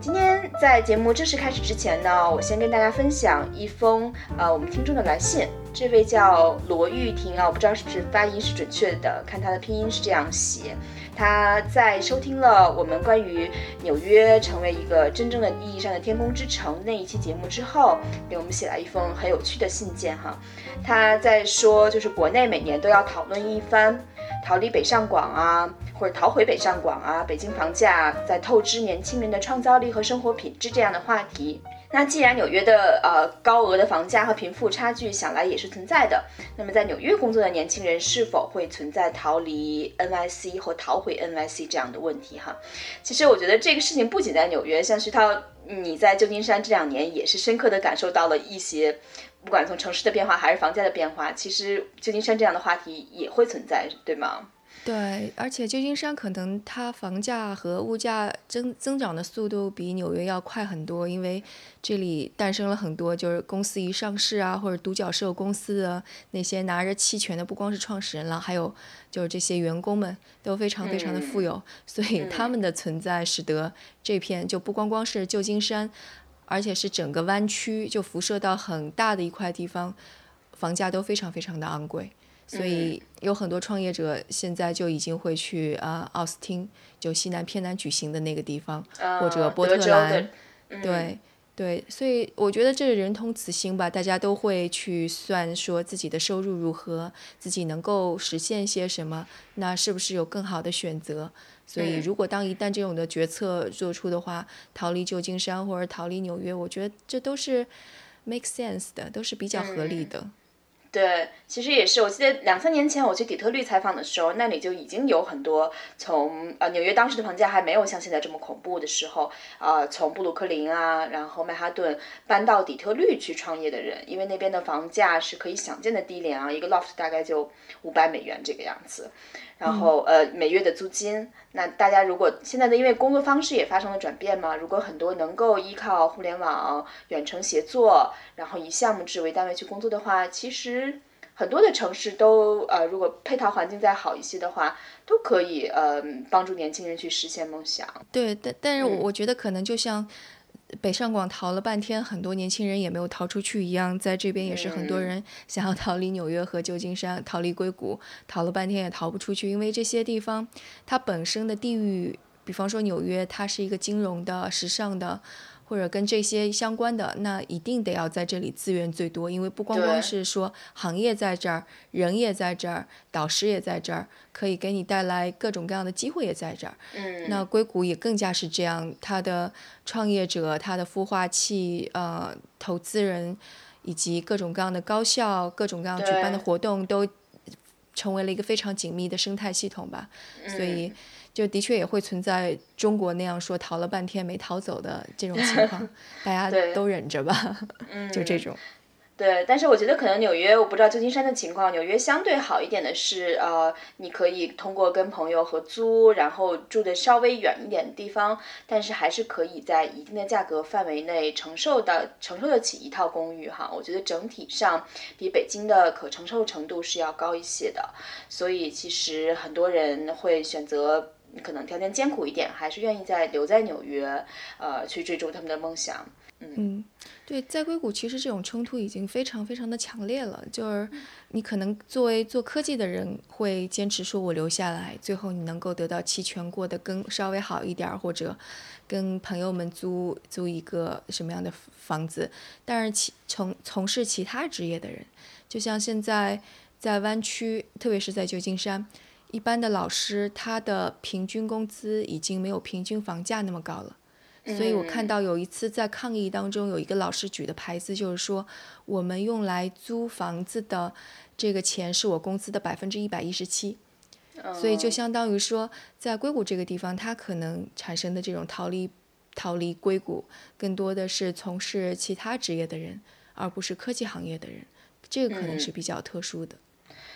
今天在节目正式开始之前呢，我先跟大家分享一封呃我们听众的来信。这位叫罗玉婷啊，我不知道是不是发音是准确的，看她的拼音是这样写。她在收听了我们关于纽约成为一个真正的意义上的天空之城那一期节目之后，给我们写了一封很有趣的信件哈。她在说，就是国内每年都要讨论一番。逃离北上广啊，或者逃回北上广啊，北京房价在透支年轻人的创造力和生活品质这样的话题。那既然纽约的呃高额的房价和贫富差距想来也是存在的，那么在纽约工作的年轻人是否会存在逃离 NYC 或逃回 NYC 这样的问题哈？其实我觉得这个事情不仅在纽约，像徐涛你在旧金山这两年也是深刻的感受到了一些。不管从城市的变化还是房价的变化，其实旧金山这样的话题也会存在，对吗？对，而且旧金山可能它房价和物价增增长的速度比纽约要快很多，因为这里诞生了很多就是公司一上市啊，或者独角兽公司的那些拿着期权的，不光是创始人了，还有就是这些员工们都非常非常的富有，所以他们的存在使得这片就不光光是旧金山。而且是整个湾区就辐射到很大的一块地方，房价都非常非常的昂贵，所以有很多创业者现在就已经会去啊奥斯汀，就西南偏南举行的那个地方，或者波特兰，对对，所以我觉得这是人同此心吧，大家都会去算说自己的收入如何，自己能够实现些什么，那是不是有更好的选择？所以，如果当一旦这种的决策做出的话，逃离旧金山或者逃离纽约，我觉得这都是 make sense 的，都是比较合理的。对，其实也是。我记得两三年前我去底特律采访的时候，那里就已经有很多从呃纽约当时的房价还没有像现在这么恐怖的时候，呃，从布鲁克林啊，然后曼哈顿搬到底特律去创业的人，因为那边的房价是可以想见的低廉啊，一个 loft 大概就五百美元这个样子。然后呃每月的租金，那大家如果现在的因为工作方式也发生了转变嘛，如果很多能够依靠互联网远程协作，然后以项目制为单位去工作的话，其实很多的城市都呃如果配套环境再好一些的话，都可以呃帮助年轻人去实现梦想。对，但但是我觉得可能就像。北上广逃了半天，很多年轻人也没有逃出去一样，在这边也是很多人想要逃离纽约和旧金山，逃离硅谷，逃了半天也逃不出去，因为这些地方它本身的地域，比方说纽约，它是一个金融的、时尚的。或者跟这些相关的，那一定得要在这里资源最多，因为不光光是说行业在这儿，人也在这儿，导师也在这儿，可以给你带来各种各样的机会也在这儿。嗯，那硅谷也更加是这样，它的创业者、它的孵化器、呃，投资人以及各种各样的高校、各种各样举办的活动，都成为了一个非常紧密的生态系统吧。所以。就的确也会存在中国那样说逃了半天没逃走的这种情况，大家都忍着吧，就这种。对，但是我觉得可能纽约，我不知道旧金山的情况。纽约相对好一点的是，呃，你可以通过跟朋友合租，然后住的稍微远一点的地方，但是还是可以在一定的价格范围内承受的承受得起一套公寓哈。我觉得整体上比北京的可承受程度是要高一些的，所以其实很多人会选择。可能条件艰苦一点，还是愿意在留在纽约，呃，去追逐他们的梦想。嗯，对，在硅谷其实这种冲突已经非常非常的强烈了。就是你可能作为做科技的人，会坚持说我留下来，最后你能够得到期权过得更稍微好一点，或者跟朋友们租租一个什么样的房子。但是其从从事其他职业的人，就像现在在湾区，特别是在旧金山。一般的老师，他的平均工资已经没有平均房价那么高了，所以我看到有一次在抗议当中，有一个老师举的牌子就是说，我们用来租房子的这个钱是我工资的百分之一百一十七，所以就相当于说，在硅谷这个地方，他可能产生的这种逃离逃离硅谷，更多的是从事其他职业的人，而不是科技行业的人，这个可能是比较特殊的。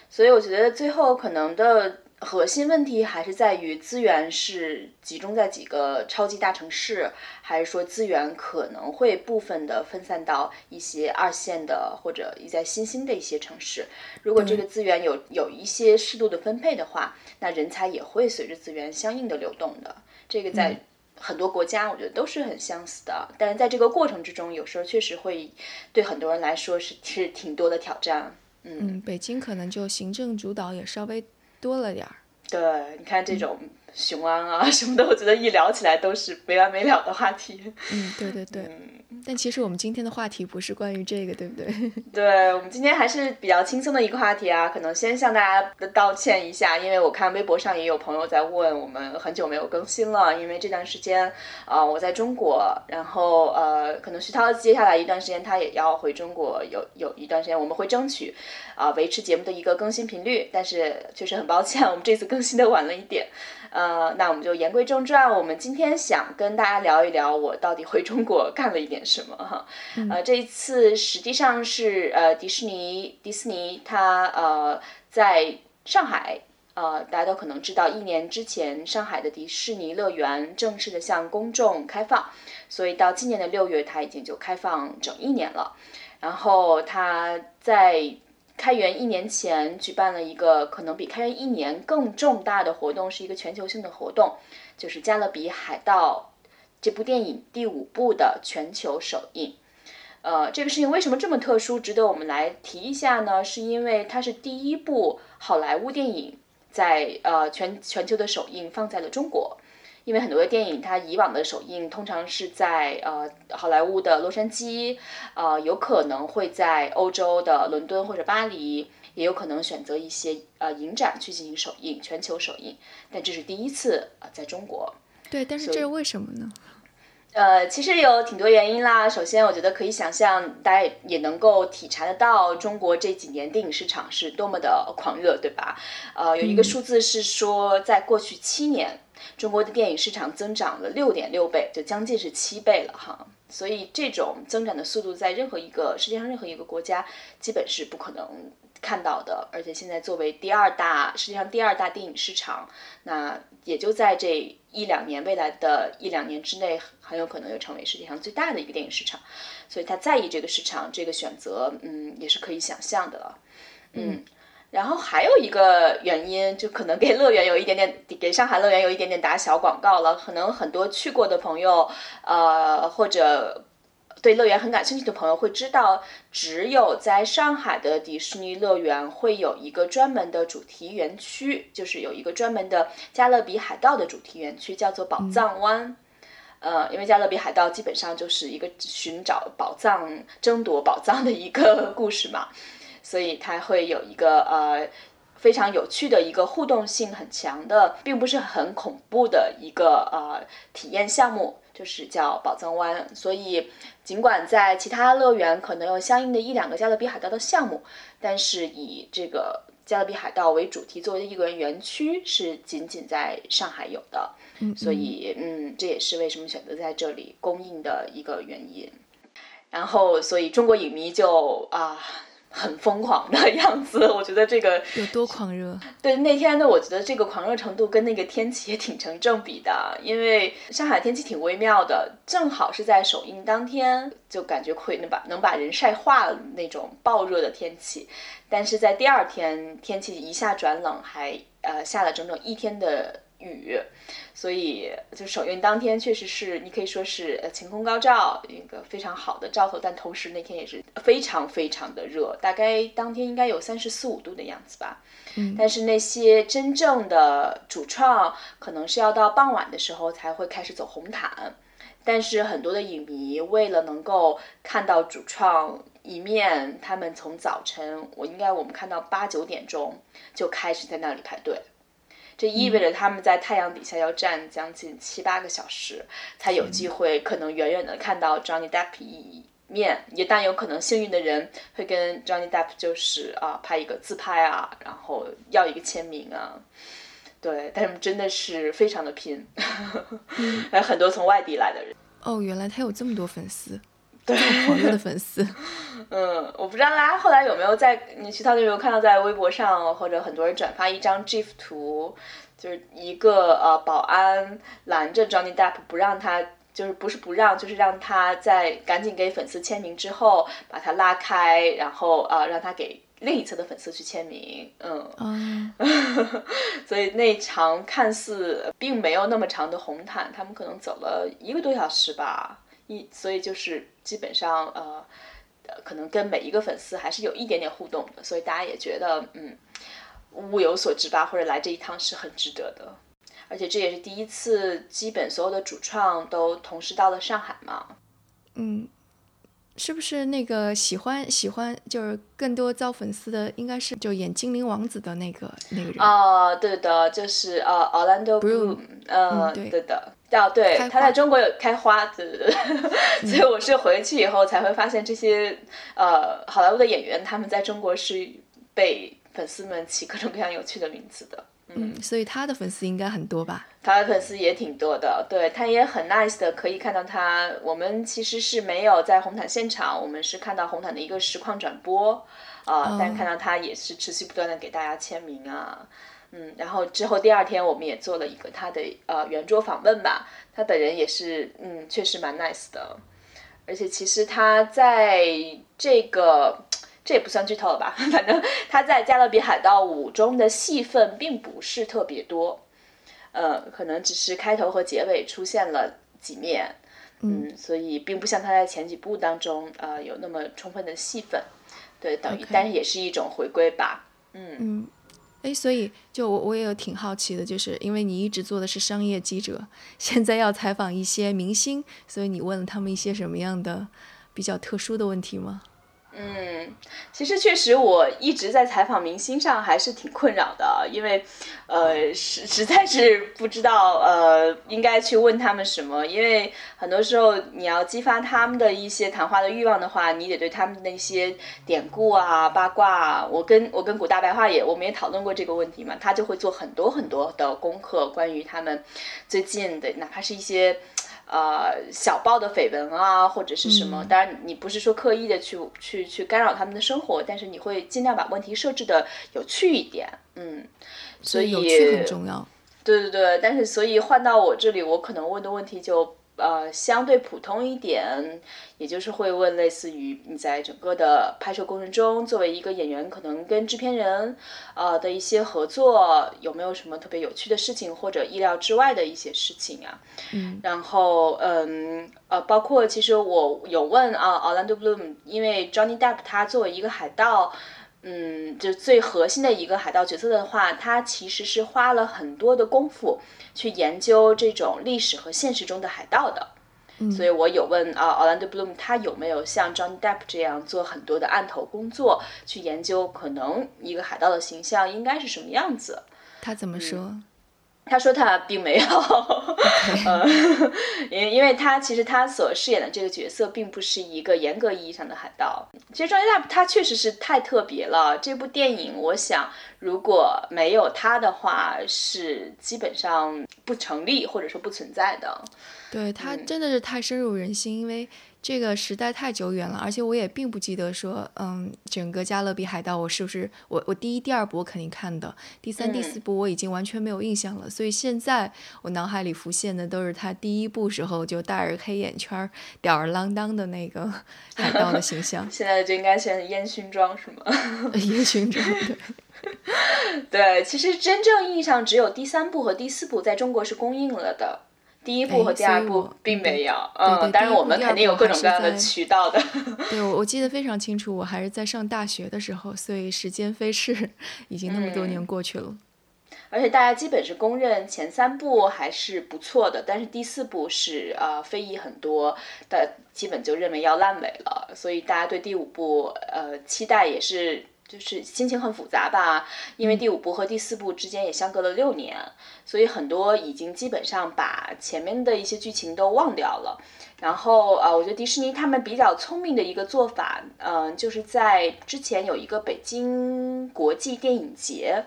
所以我觉得最后可能的核心问题还是在于资源是集中在几个超级大城市，还是说资源可能会部分的分散到一些二线的或者一在新兴的一些城市。如果这个资源有有一些适度的分配的话，那人才也会随着资源相应的流动的。这个在很多国家我觉得都是很相似的，但是在这个过程之中，有时候确实会对很多人来说是是挺多的挑战。嗯，北京可能就行政主导也稍微多了点儿。对，你看这种雄安啊 什么的，我觉得一聊起来都是没完没了的话题。嗯，对对对。嗯但其实我们今天的话题不是关于这个，对不对？对，我们今天还是比较轻松的一个话题啊。可能先向大家的道歉一下，因为我看微博上也有朋友在问，我们很久没有更新了，因为这段时间啊我在中国，然后呃可能徐涛接下来一段时间他也要回中国，有有一段时间我们会争取啊维持节目的一个更新频率，但是确实很抱歉，我们这次更新的晚了一点。呃，那我们就言归正传，我们今天想跟大家聊一聊我到底回中国干了一点什么哈。呃，这一次实际上是呃迪士尼迪士尼它呃在上海呃大家都可能知道，一年之前上海的迪士尼乐园正式的向公众开放，所以到今年的六月它已经就开放整一年了。然后它在开园一年前举办了一个可能比开园一年更重大的活动，是一个全球性的活动，就是《加勒比海盗》这部电影第五部的全球首映。呃，这个事情为什么这么特殊，值得我们来提一下呢？是因为它是第一部好莱坞电影在呃全全球的首映放在了中国。因为很多的电影，它以往的首映通常是在呃好莱坞的洛杉矶，呃有可能会在欧洲的伦敦或者巴黎，也有可能选择一些呃影展去进行首映，全球首映。但这是第一次啊，在中国。对，但是这是为什么呢？呃，其实有挺多原因啦。首先，我觉得可以想象，大家也能够体察得到，中国这几年电影市场是多么的狂热，对吧？呃，有一个数字是说，在过去七年。中国的电影市场增长了六点六倍，就将近是七倍了哈。所以这种增长的速度，在任何一个世界上任何一个国家，基本是不可能看到的。而且现在作为第二大世界上第二大电影市场，那也就在这一两年未来的一两年之内，很有可能又成为世界上最大的一个电影市场。所以他在意这个市场，这个选择，嗯，也是可以想象的了，嗯。然后还有一个原因，就可能给乐园有一点点，给上海乐园有一点点打小广告了。可能很多去过的朋友，呃，或者对乐园很感兴趣的朋友会知道，只有在上海的迪士尼乐园会有一个专门的主题园区，就是有一个专门的加勒比海盗的主题园区，叫做宝藏湾。呃，因为加勒比海盗基本上就是一个寻找宝藏、争夺宝藏的一个故事嘛。所以它会有一个呃非常有趣的一个互动性很强的，并不是很恐怖的一个呃体验项目，就是叫宝藏湾。所以尽管在其他乐园可能有相应的一两个加勒比海盗的项目，但是以这个加勒比海盗为主题作为一个园区是仅仅在上海有的。嗯所以嗯，这也是为什么选择在这里公映的一个原因。然后，所以中国影迷就啊。很疯狂的样子，我觉得这个有多狂热？对，那天呢，我觉得这个狂热程度跟那个天气也挺成正比的，因为上海天气挺微妙的，正好是在首映当天，就感觉会能把能把人晒化了那种暴热的天气，但是在第二天天气一下转冷，还呃下了整整一天的。雨，所以就首映当天确实是你可以说是呃晴空高照，一个非常好的兆头。但同时那天也是非常非常的热，大概当天应该有三十四五度的样子吧。嗯，但是那些真正的主创可能是要到傍晚的时候才会开始走红毯，但是很多的影迷为了能够看到主创一面，他们从早晨我应该我们看到八九点钟就开始在那里排队。这意味着他们在太阳底下要站将近七八个小时，才有机会可能远远的看到 Johnny Depp 一面。也但有可能幸运的人会跟 Johnny Depp 就是啊拍一个自拍啊，然后要一个签名啊。对，但是真的是非常的拼，还有很多从外地来的人。哦，原来他有这么多粉丝。做朋友的粉丝。嗯，我不知道大家后来有没有在你徐涛有没有看到在微博上或者很多人转发一张 GIF 图，就是一个呃保安拦着 Johnny Depp 不让他，就是不是不让，就是让他在赶紧给粉丝签名之后把他拉开，然后呃让他给另一侧的粉丝去签名。嗯，所以那场看似并没有那么长的红毯，他们可能走了一个多小时吧。一所以就是基本上呃。可能跟每一个粉丝还是有一点点互动的，所以大家也觉得嗯物有所值吧，或者来这一趟是很值得的。而且这也是第一次，基本所有的主创都同时到了上海嘛。嗯，是不是那个喜欢喜欢就是更多招粉丝的，应该是就演精灵王子的那个那个人啊？对的，就是呃，Orlando Bloom，嗯，对的。哦，对，他在中国有开花，对对对，所以我是回去以后才会发现这些呃好莱坞的演员他们在中国是被粉丝们起各种各样有趣的名字的。嗯，所以他的粉丝应该很多吧？他的粉丝也挺多的，对他也很 nice 的，可以看到他。我们其实是没有在红毯现场，我们是看到红毯的一个实况转播啊，但看到他也是持续不断的给大家签名啊。嗯，然后之后第二天我们也做了一个他的呃圆桌访问吧，他本人也是嗯确实蛮 nice 的，而且其实他在这个这也不算剧透了吧，反正他在《加勒比海盗五》中的戏份并不是特别多，呃，可能只是开头和结尾出现了几面，嗯，所以并不像他在前几部当中呃有那么充分的戏份，对，等于但是也是一种回归吧，嗯。嗯。哎，所以就我我也有挺好奇的，就是因为你一直做的是商业记者，现在要采访一些明星，所以你问了他们一些什么样的比较特殊的问题吗？嗯，其实确实，我一直在采访明星上还是挺困扰的，因为，呃，实实在是不知道呃应该去问他们什么，因为很多时候你要激发他们的一些谈话的欲望的话，你得对他们那些典故啊、八卦啊，我跟我跟古大白话也我们也讨论过这个问题嘛，他就会做很多很多的功课，关于他们最近的，哪怕是一些。呃，小报的绯闻啊，或者是什么？当然，你不是说刻意的去去去干扰他们的生活，但是你会尽量把问题设置的有趣一点，嗯，所以有趣很重要。对对对，但是所以换到我这里，我可能问的问题就。呃，相对普通一点，也就是会问类似于你在整个的拍摄过程中，作为一个演员，可能跟制片人，呃的一些合作有没有什么特别有趣的事情，或者意料之外的一些事情啊？嗯，然后嗯呃，包括其实我有问啊，Orlando Bloom，因为 Johnny Depp 他作为一个海盗。嗯，就最核心的一个海盗角色的话，他其实是花了很多的功夫去研究这种历史和现实中的海盗的。嗯，所以我有问啊，Orlando Bloom，他有没有像 Johnny Depp 这样做很多的案头工作，去研究可能一个海盗的形象应该是什么样子？他怎么说？他说他并没有，呃，因因为他其实他所饰演的这个角色并不是一个严格意义上的海盗。其实 Johnny Depp 他确实是太特别了。这部电影，我想如果没有他的话，是基本上不成立或者说不存在的。对他真的是太深入人心，因为。这个时代太久远了，而且我也并不记得说，嗯，整个《加勒比海盗》我是不是我我第一、第二部我肯定看的，第三、第四部我已经完全没有印象了。所以现在我脑海里浮现的都是他第一部时候就戴着黑眼圈、吊儿郎当的那个 海盗的形象。现在就应该选烟熏妆是吗？烟熏妆，对。对，其实真正意义上只有第三部和第四部在中国是公映了的。第一部和第二部并没有，嗯，当然我们肯定有各种各样的渠道的。对，我我记得非常清楚，我还是在上大学的时候，所以时间飞逝，已经那么多年过去了。而且大家基本是公认前三部还是不错的，但是第四部是呃非议很多，但基本就认为要烂尾了，所以大家对第五部呃期待也是。就是心情很复杂吧，因为第五部和第四部之间也相隔了六年，所以很多已经基本上把前面的一些剧情都忘掉了。然后啊，我觉得迪士尼他们比较聪明的一个做法，嗯，就是在之前有一个北京国际电影节，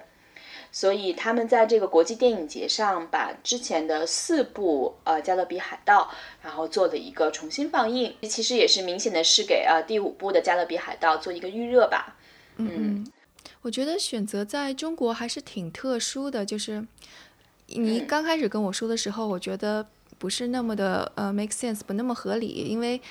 所以他们在这个国际电影节上把之前的四部呃《加勒比海盗》，然后做了一个重新放映，其实也是明显的是给呃第五部的《加勒比海盗》做一个预热吧。嗯嗯，我觉得选择在中国还是挺特殊的，就是你刚开始跟我说的时候，我觉得不是那么的呃 make sense，不那么合理，因为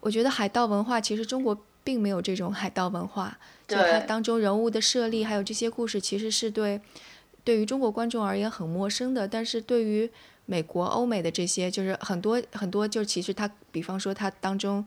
我觉得海盗文化其实中国并没有这种海盗文化，就它当中人物的设立还有这些故事，其实是对。对于中国观众而言很陌生的，但是对于美国、欧美的这些，就是很多很多，就其实它，比方说它当中，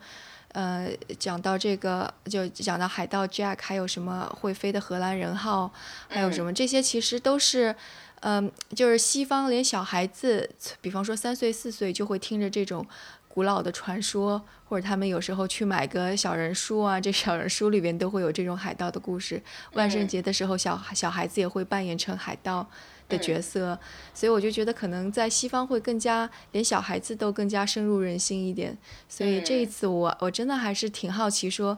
呃，讲到这个，就讲到海盗 Jack，还有什么会飞的荷兰人号，还有什么这些，其实都是，嗯，就是西方连小孩子，比方说三岁四岁就会听着这种。古老的传说，或者他们有时候去买个小人书啊，这小人书里边都会有这种海盗的故事。万圣节的时候，小小孩子也会扮演成海盗的角色，所以我就觉得可能在西方会更加，连小孩子都更加深入人心一点。所以这一次我我真的还是挺好奇，说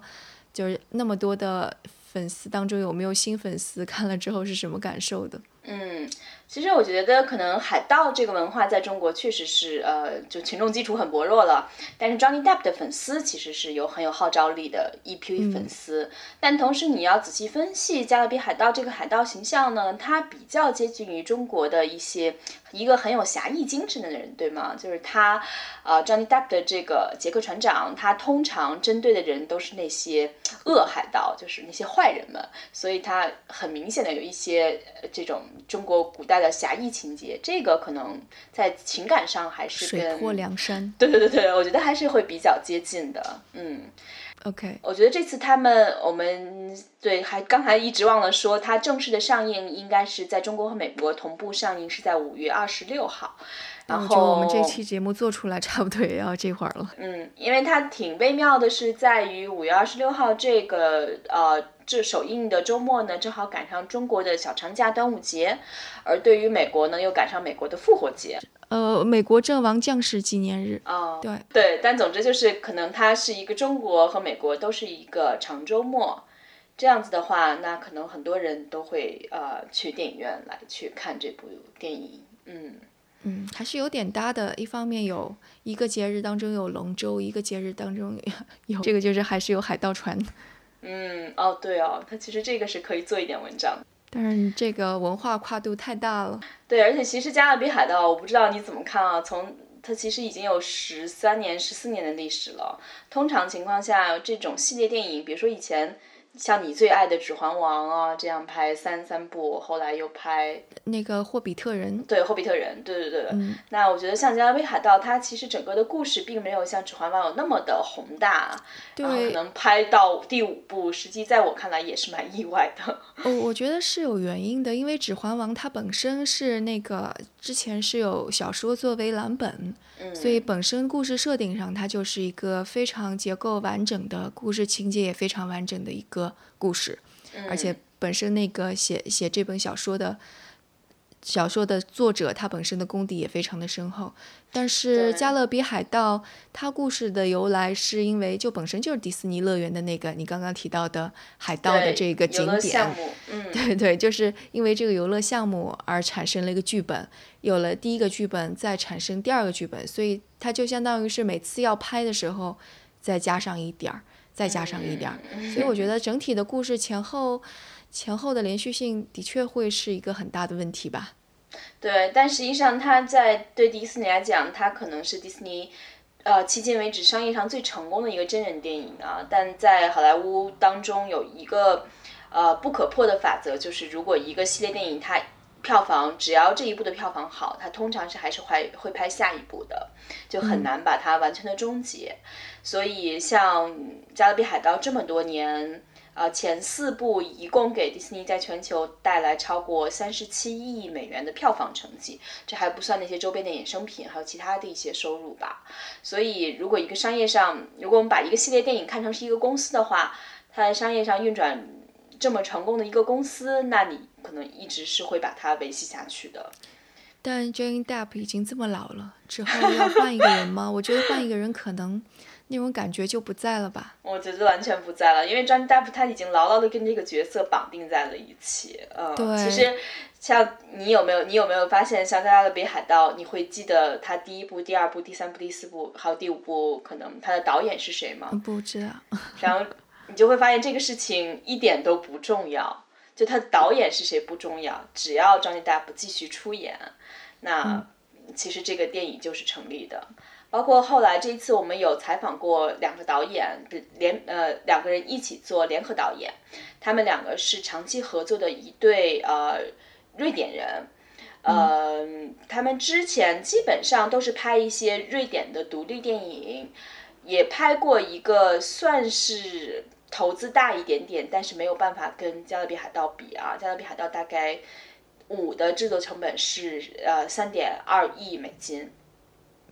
就是那么多的粉丝当中有没有新粉丝看了之后是什么感受的？嗯。其实我觉得，可能海盗这个文化在中国确实是，呃，就群众基础很薄弱了。但是 Johnny Depp 的粉丝其实是有很有号召力的一批粉丝。但同时，你要仔细分析《加勒比海盗》这个海盗形象呢，它比较接近于中国的一些一个很有侠义精神的人，对吗？就是他，呃，Johnny Depp 的这个杰克船长，他通常针对的人都是那些恶海盗，就是那些坏人们。所以他很明显的有一些这种中国古代。的侠义情节，这个可能在情感上还是水泊梁山。对对对对，我觉得还是会比较接近的。嗯，OK，我觉得这次他们，我们对还刚才一直忘了说，它正式的上映应该是在中国和美国同步上映，是在五月二十六号。然后我们这期节目做出来，差不多也要这会儿了。嗯，因为它挺微妙的，是在于五月二十六号这个呃。这首映的周末呢，正好赶上中国的小长假端午节，而对于美国呢，又赶上美国的复活节。呃，美国阵亡将士纪念日。哦，对对，但总之就是可能它是一个中国和美国都是一个长周末，这样子的话，那可能很多人都会呃去电影院来去看这部电影。嗯嗯，还是有点搭的。一方面有一个节日当中有龙舟，一个节日当中有这个就是还是有海盗船。嗯，哦，对哦，它其实这个是可以做一点文章，但是这个文化跨度太大了。对，而且其实《加勒比海盗》，我不知道你怎么看啊？从它其实已经有十三年、十四年的历史了。通常情况下，这种系列电影，比如说以前。像你最爱的《指环王》啊，这样拍三三部，后来又拍那个《霍比特人》。对，《霍比特人》，对对对。嗯。那我觉得像《加勒比海盗》，它其实整个的故事并没有像《指环王》有那么的宏大，对。可能拍到第五部，实际在我看来也是蛮意外的。哦，我觉得是有原因的，因为《指环王》它本身是那个之前是有小说作为蓝本。所以本身故事设定上，它就是一个非常结构完整的故事情节也非常完整的一个故事，而且本身那个写写这本小说的。小说的作者他本身的功底也非常的深厚，但是《加勒比海盗》它故事的由来是因为就本身就是迪士尼乐园的那个你刚刚提到的海盗的这个景点，对对，就是因为这个游乐项目而产生了一个剧本，有了第一个剧本再产生第二个剧本，所以它就相当于是每次要拍的时候再加上一点儿，再加上一点儿，所以我觉得整体的故事前后。前后的连续性的确会是一个很大的问题吧？对，但实际上它在对迪士尼来讲，它可能是迪士尼呃迄今为止商业上最成功的一个真人电影啊。但在好莱坞当中有一个呃不可破的法则，就是如果一个系列电影它票房只要这一部的票房好，它通常是还是会会拍下一部的，就很难把它完全的终结。所以像《加勒比海盗》这么多年。呃，前四部一共给迪士尼在全球带来超过三十七亿美元的票房成绩，这还不算那些周边的衍生品，还有其他的一些收入吧。所以，如果一个商业上，如果我们把一个系列电影看成是一个公司的话，它在商业上运转这么成功的一个公司，那你可能一直是会把它维系下去的。但 Johnny Depp 已经这么老了，之后要换一个人吗？我觉得换一个人可能。那种感觉就不在了吧？我觉得完全不在了，因为 Johnny Depp 他已经牢牢的跟这个角色绑定在了一起。嗯，对其实像你有没有你有没有发现，像《加勒比海盗》，你会记得他第一部、第二部、第三部、第四部，还有第五部，可能他的导演是谁吗？不知道。然后你就会发现这个事情一点都不重要，就他的导演是谁不重要，只要 Johnny Depp 继续出演，那其实这个电影就是成立的。包括后来这一次我们有采访过两个导演，联呃两个人一起做联合导演，他们两个是长期合作的一对呃瑞典人。呃，他们之前基本上都是拍一些瑞典的独立电影，也拍过一个算是投资大一点点，但是没有办法跟《加勒比海盗》比啊，《加勒比海盗》大概五的制作成本是呃三点二亿美金，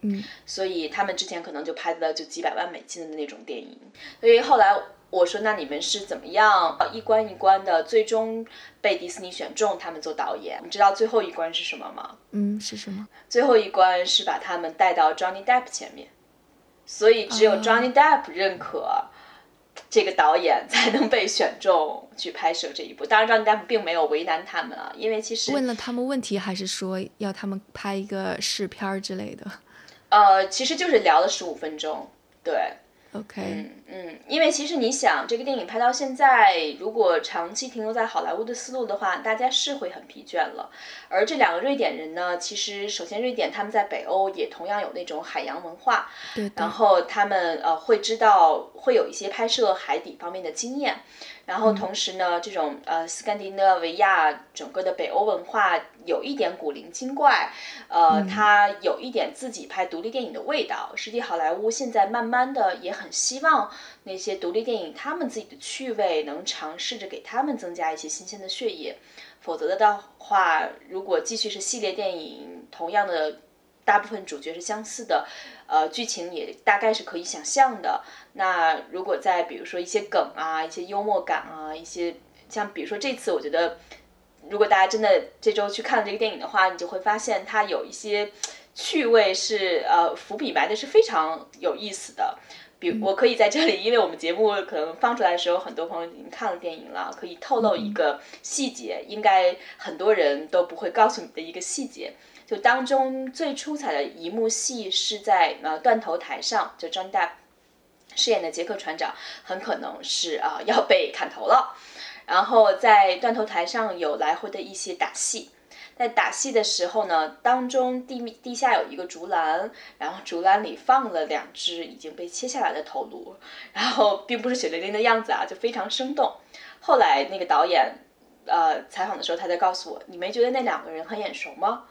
嗯，所以他们之前可能就拍的就几百万美金的那种电影，所以后来我说那你们是怎么样呃一关一关的最终被迪士尼选中他们做导演？你知道最后一关是什么吗？嗯，是什么？最后一关是把他们带到 Johnny Depp 前面，所以只有哦 Johnny Depp 认可这个导演才能被选中去拍摄这一部。当然，Johnny Depp 并没有为难他们啊，因为其实问了他们问题，还是说要他们拍一个试片儿之类的呃，其实就是聊了十五分钟，对。？OK，、嗯嗯，因为其实你想，这个电影拍到现在，如果长期停留在好莱坞的思路的话，大家是会很疲倦了。而这两个瑞典人呢，其实首先瑞典他们在北欧也同样有那种海洋文化，然。后他们呃会知道会有一些拍摄海底方面的经验，然后同时呢，这种呃斯堪的纳维亚整个的北欧文化有一点古灵精怪，呃，它有一点自己拍独立电影的味道。实际好莱坞现在慢慢的也很希望那些独立电影他们自己的趣味能尝试着给他们增加一些新鲜的血液，否则的话，如果继续是系列电影，同样的大部分主角是相似的，呃，剧情也大概是可以想象的。那如果在比如说一些梗啊、一些幽默感啊、一些像比如说这次，我觉得如果大家真的这周去看了这个电影的话，你就会发现它有一些趣味是呃伏笔埋的是非常有意思的。比我可以在这里，因为我们节目可能放出来的时候，很多朋友已经看了电影了，可以透露一个细节，应该很多人都不会告诉你的一个细节。就当中最出彩的一幕戏是在呃断头台上，就 John Depp 饰演的杰克船长很可能是啊、呃要被砍头了，然后在断头台上有来回的一些打戏。在打戏的时候呢，当中地面地下有一个竹篮，然后竹篮里放了两只已经被切下来的头颅，然后并不是血淋淋的样子啊，就非常生动。后来那个导演呃采访的时候，他在告诉我，你没觉得那两个人很眼熟吗？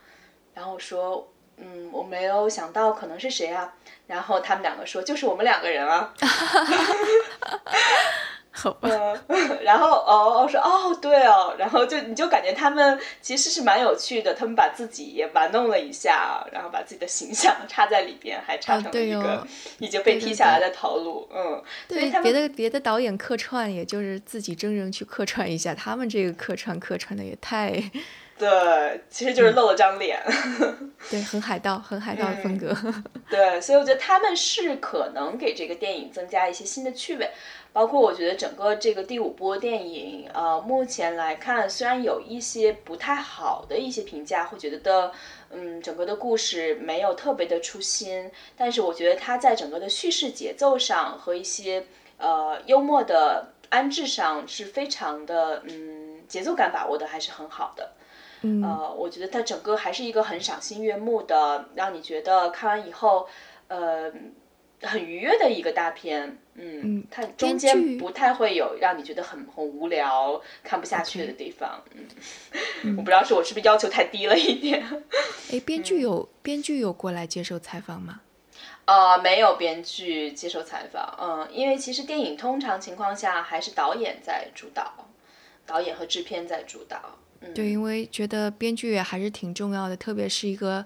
然后我说，嗯，我没有想到可能是谁啊。然后他们两个说，就是我们两个人啊。好吧，嗯，然后哦，我说哦，对哦，然后就你就感觉他们其实是蛮有趣的，他们把自己也玩弄了一下，然后把自己的形象 插在里边，还插成了一个哦已经被踢下来的头颅，嗯，对别的别的导演客串，也就是自己真人去客串一下，他们这个客串客串的也太对，其实就是露了张脸，对，很海盗，很海盗的风格。对，所以我觉得他们是可能给这个电影增加一些新的趣味，包括我觉得整个这个第五波电影，呃，目前来看虽然有一些不太好的一些评价，会觉得，嗯，整个的故事没有特别的出新，但是我觉得它在整个的叙事节奏上和一些呃幽默的安置上是非常的，嗯，节奏感把握的还是很好的。嗯，呃，我觉得它整个还是一个很赏心悦目的，让你觉得看完以后，呃，很愉悦的一个大片。嗯，嗯它中间不太会有让你觉得很很无聊、看不下去的地方。嗯，我不知道是我是不是要求太低了一点。哎，编嗯剧有编剧有过来接受采访吗？呃，没有编剧接受采访，嗯，因为其实电影通常情况下还是导演在主导，导演和制片在主导。嗯，对，因为觉得编剧也还是挺重要的，特别是一个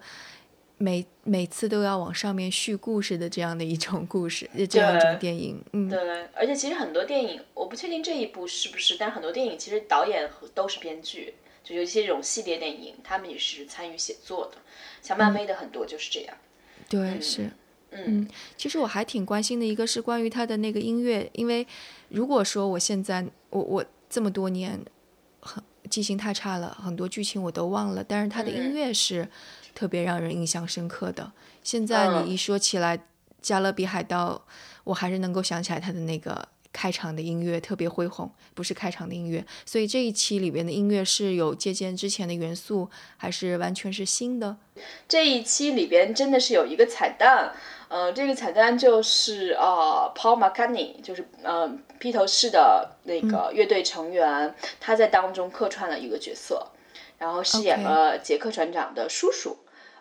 每每次都要往上面续故事的这样的一种故事，这样一种电影。嗯，对，而且其实很多电影，我不确定这一部是不是，但很多电影其实导演和都是编剧，就有一些这种系列电影，他们也是参与写作的，像漫威的很多就是这样。对，是。嗯，其实我还挺关心的一个是关于他的那个音乐，因为如果说我现在我我这么多年很记性太差了，很多剧情我都忘了，但是他的音乐是特别让人印象深刻的。现在你一说起来《加勒比海盗》，我还是能够想起来他的那个。开场的音乐特别恢宏，不是开场的音乐，所以这一期里边的音乐是有借鉴之前的元素，还是完全是新的？这一期里边真的是有一个彩蛋，呃，这个彩蛋就是呃，Paul McCartney，就是呃披头士的那个乐队成员，他在当中客串了一个角色，然后饰演了杰克船长的叔叔。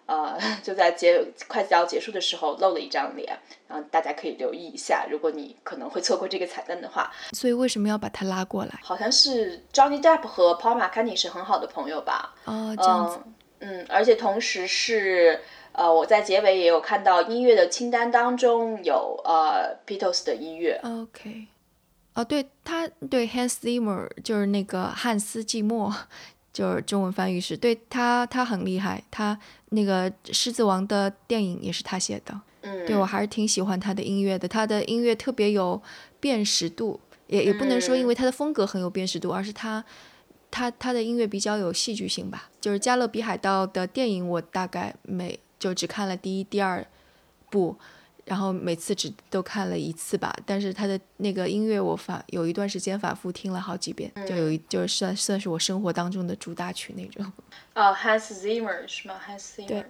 呃，就在结快要结束的时候露了一张脸，然后大家可以留意一下，如果你可能会错过这个彩蛋的话。所以为什么要把他拉过来？好像是 Johnny Depp 和 Paul McCartney 是很好的朋友吧？哦，这样子。嗯，而且同时是呃，我在结尾也有看到音乐的清单当中有呃 Beatles 的音乐。OK，哦，对他对 Hans Zimmer 就是那个汉斯季默。就是中文翻译是对他，他很厉害。他那个《狮子王》的电影也是他写的。嗯，对我还是挺喜欢他的音乐的。他的音乐特别有辨识度，也也不能说因为他的风格很有辨识度，而是他他他的音乐比较有戏剧性吧。就是《加勒比海盗》的电影，我大概每就只看了第一、第二部。然后每次只都看了一次吧，但是他的那个音乐我反有一段时间反复听了好几遍，就有一就是算算是我生活当中的主打曲那种。哦，Hans Zimmer 是吗？Hans Zimmer。对，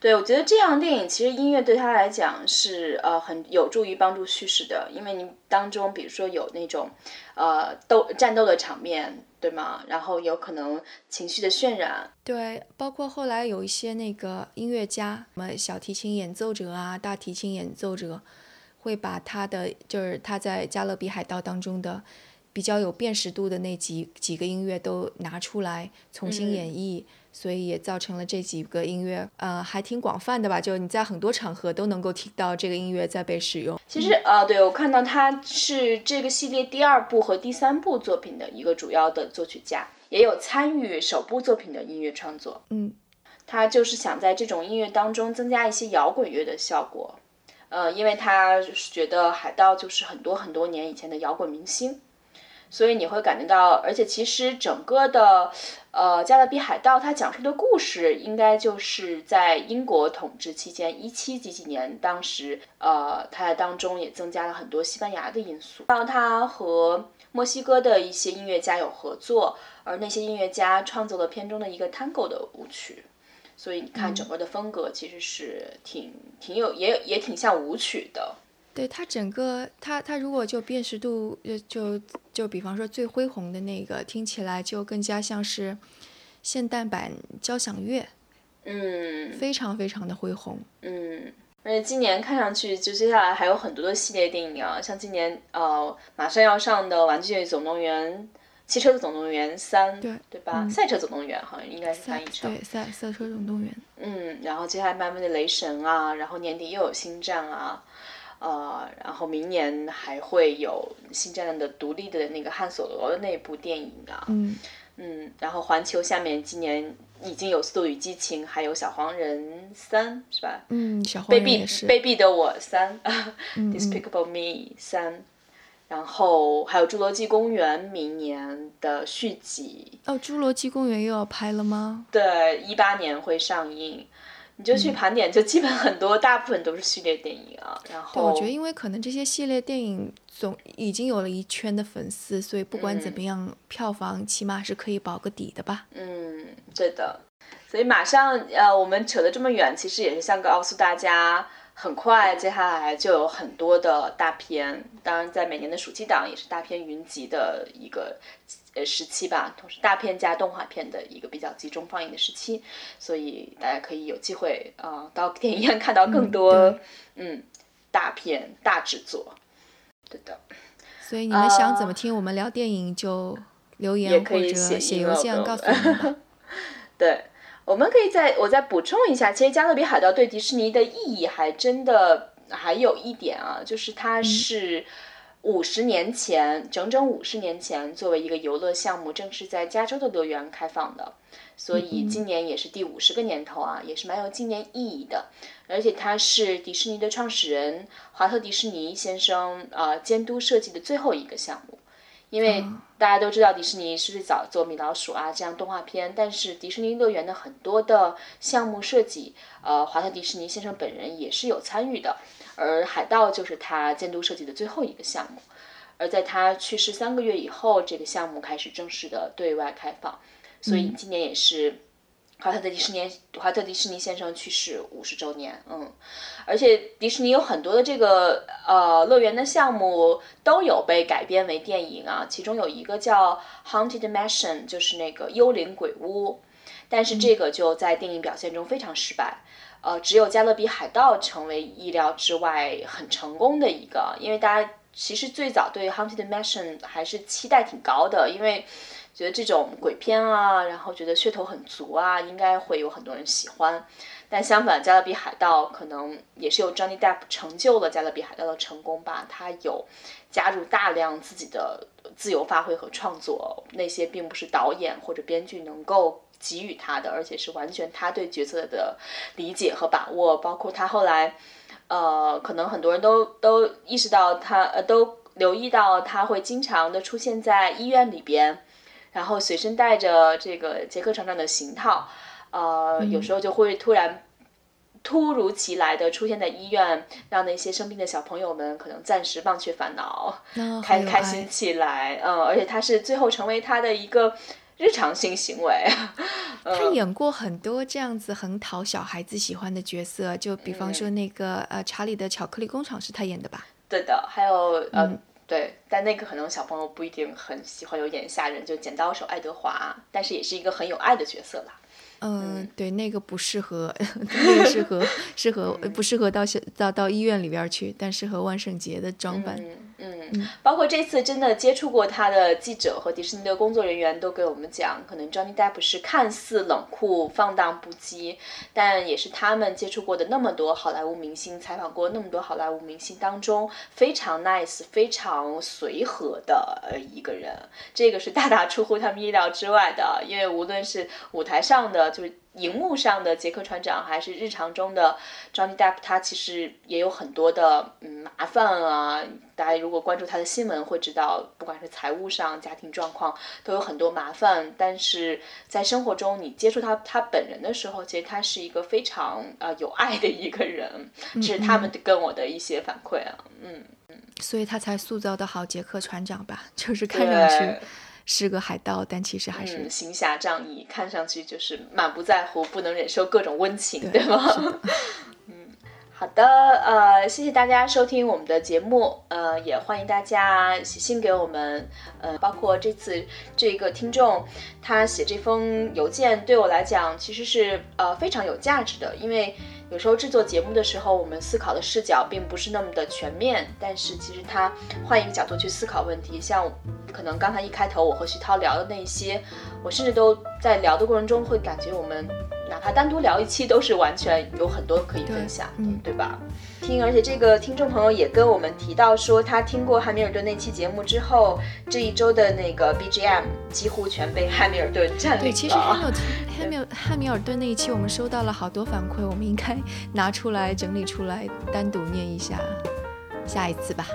对我觉得这样电影其实音乐对他来讲是呃很有助于帮助叙事的，因为你当中比如说有那种呃斗战斗的场面。对吗？然后有可能情绪的渲染，对，包括后来有一些那个音乐家，什么小提琴演奏者啊，大提琴演奏者，会把他的就是他在《加勒比海盗》当中的比较有辨识度的那几几个音乐都拿出来重新演绎。所以也造成了这几个音乐，呃，还挺广泛的吧？就你在很多场合都能够听到这个音乐在被使用。其实，呃，对我看到他是这个系列第二部和第三部作品的一个主要的作曲家，也有参与首部作品的音乐创作。嗯，他就是想在这种音乐当中增加一些摇滚乐的效果，呃，因为他觉得海盗就是很多很多年以前的摇滚明星。所以你会感觉到，而且其实整个的，呃，《加勒比海盗》它讲述的故事，应该就是在英国统治期间，一七几几年，当时，呃，它在当中也增加了很多西班牙的因素，让它和墨西哥的一些音乐家有合作，而那些音乐家创作了片中的一个 Tango 的舞曲，所以你看整个的风格其实是挺挺有，也也挺像舞曲的。对它整个，它它如果就辨识度，就就就比方说最恢宏的那个，听起来就更加像是现代版交响乐，嗯，非常非常的恢宏，嗯，而且今年看上去就接下来还有很多的系列电影啊，像今年呃马上要上的《玩具总动员》《汽车的总动员三》，对对吧？赛车总动员好像应该是翻译成对赛赛车总动员，嗯，然后接下来慢慢的雷神啊，然后年底又有星战啊。呃，然后明年还会有星战的独立的那个汉索罗的那部电影啊，嗯嗯，然后环球下面今年已经有《速度与激情》，还有《小黄人三》，是吧？嗯，小黄人也是。卑鄙的我三，《Despicable Me》三，然后还有《侏罗纪公园》明年的续集。哦，《侏罗纪公园》又要拍了吗？对，一八年会上映。你就去盘点，就基本很多，大部分都是系列电影啊。然后，对，我觉得因为可能这些系列电影总已经有了一圈的粉丝，所以不管怎么样，票房起码是可以保个底的吧。嗯，对的。所以马上，呃，我们扯得这么远，其实也是想告诉大家，很快接下来就有很多的大片。当然，在每年的暑期档也是大片云集的一个。呃，时期吧，同时大片加动画片的一个比较集中放映的时期，所以大家可以有机会啊，到电影院看到更多嗯大片大制作，对的。所以你们想怎么听我们聊电影，就留言或者写邮件告诉我们吧。对，我们可以再我再补充一下，其实《加勒比海盗》对迪士尼的意义还真的还有一点啊，就是它是。五十年前，整整五十年前，作为一个游乐项目，正是在加州的乐园开放的。所以今年也是第五十个年头啊，也是蛮有纪念意义的。而且它是迪士尼的创始人华特迪士尼先生呃监督设计的最后一个项目。因为大家都知道迪士尼是最早做米老鼠啊这样动画片，但是迪士尼乐园的很多的项目设计，呃，华特迪士尼先生本人也是有参与的，而海盗就是他监督设计的最后一个项目，而在他去世三个月以后，这个项目开始正式的对外开放，所以今年也是。华特迪士尼，华特迪士尼先生去世五十周年，嗯，而且迪士尼有很多的这个呃乐园的项目都有被改编为电影啊，其中有一个叫 Haunted Mansion，就是那个幽灵鬼屋，但是这个就在电影表现中非常失败，呃，只有加勒比海盗成为意料之外很成功的一个，因为大家其实最早对 Haunted Mansion 还是期待挺高的，因为。觉得这种鬼片啊，然后觉得噱头很足啊，应该会有很多人喜欢。但相反，《加勒比海盗》可能也是由 Johnny Depp 成就了《加勒比海盗》的成功吧。他有加入大量自己的自由发挥和创作，那些并不是导演或者编剧能够给予他的，而且是完全他对角色的理解和把握。包括他后来，呃，可能很多人都都意识到他，呃，都留意到他会经常的出现在医院里边。然后随身带着这个杰克船长的行套，呃，有时候就会突然突如其来的出现在医院，让那些生病的小朋友们可能暂时忘却烦恼，开开心起来。嗯，而且他是最后成为他的一个日常性行为。他演过很多这样子很讨小孩子喜欢的角色，就比方说那个呃《查理的巧克力工厂》是他演的吧？对的，还有嗯。对，但那个可能小朋友不一定很喜欢，有点吓人。就剪刀手爱德华，但是也是一个很有爱的角色啦。嗯，对，那个不适合，那个适合适合不适合到到到医院里边去，但适合万圣节的装扮。嗯，包括这次真的接触过他的记者和迪士尼的工作人员都给我们讲，可能 Johnny Depp 是看似冷酷放荡不羁，但也是他们接触过的那么多好莱坞明星，采访过那么多好莱坞明星当中非常 nice、非常随和的呃一个人。这个是大大出乎他们意料之外的，因为无论是舞台上的就是。荧幕上的杰克船长还是日常中的 Johnny Depp，他其实也有很多的嗯麻烦啊。大家如果关注他的新闻会知道，不管是财务上、家庭状况都有很多麻烦。但是在生活中，你接触他他本人的时候，其实他是一个非常呃有爱的一个人。这是他们跟我的一些反馈啊，嗯嗯。所以他才塑造的好杰克船长吧，就是看上去。是个海盗，但其实还是行侠仗义，看上去就是满不在乎，不能忍受各种温情，对吗？嗯，好的，呃，谢谢大家收听我们的节目，呃，也欢迎大家写信给我们，呃，包括这次这个听众他写这封邮件，对我来讲其实是呃非常有价值的，因为。有时候制作节目的时候，我们思考的视角并不是那么的全面，但是其实他换一个角度去思考问题，像可能刚才一开头我和徐涛聊的那些，我甚至都在聊的过程中会感觉我们。哪怕单独聊一期，都是完全有很多可以分享，的，对吧？听，而且这个听众朋友也跟我们提到说，他听过汉密尔顿那期节目之后，这一周的那个 BGM 几乎全被汉密尔顿占领了。对，其实汉密尔汉密汉密尔顿那一期，我们收到了好多反馈，我们应该拿出来整理出来，单独念一下，下一次吧。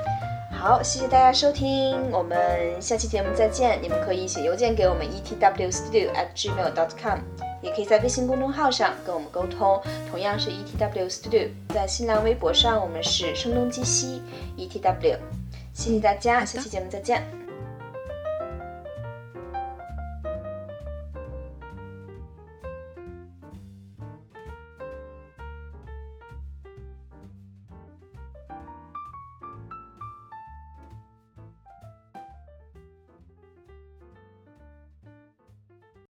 好，谢谢大家收听，我们下期节目再见。你们可以写邮件给我们 etwstudio@gmail.com。也可以在微信公众号上跟我们沟通，同样是 ETW Studio。在新浪微博上，我们是声东击西 ETW。谢谢大家，下期节目再见。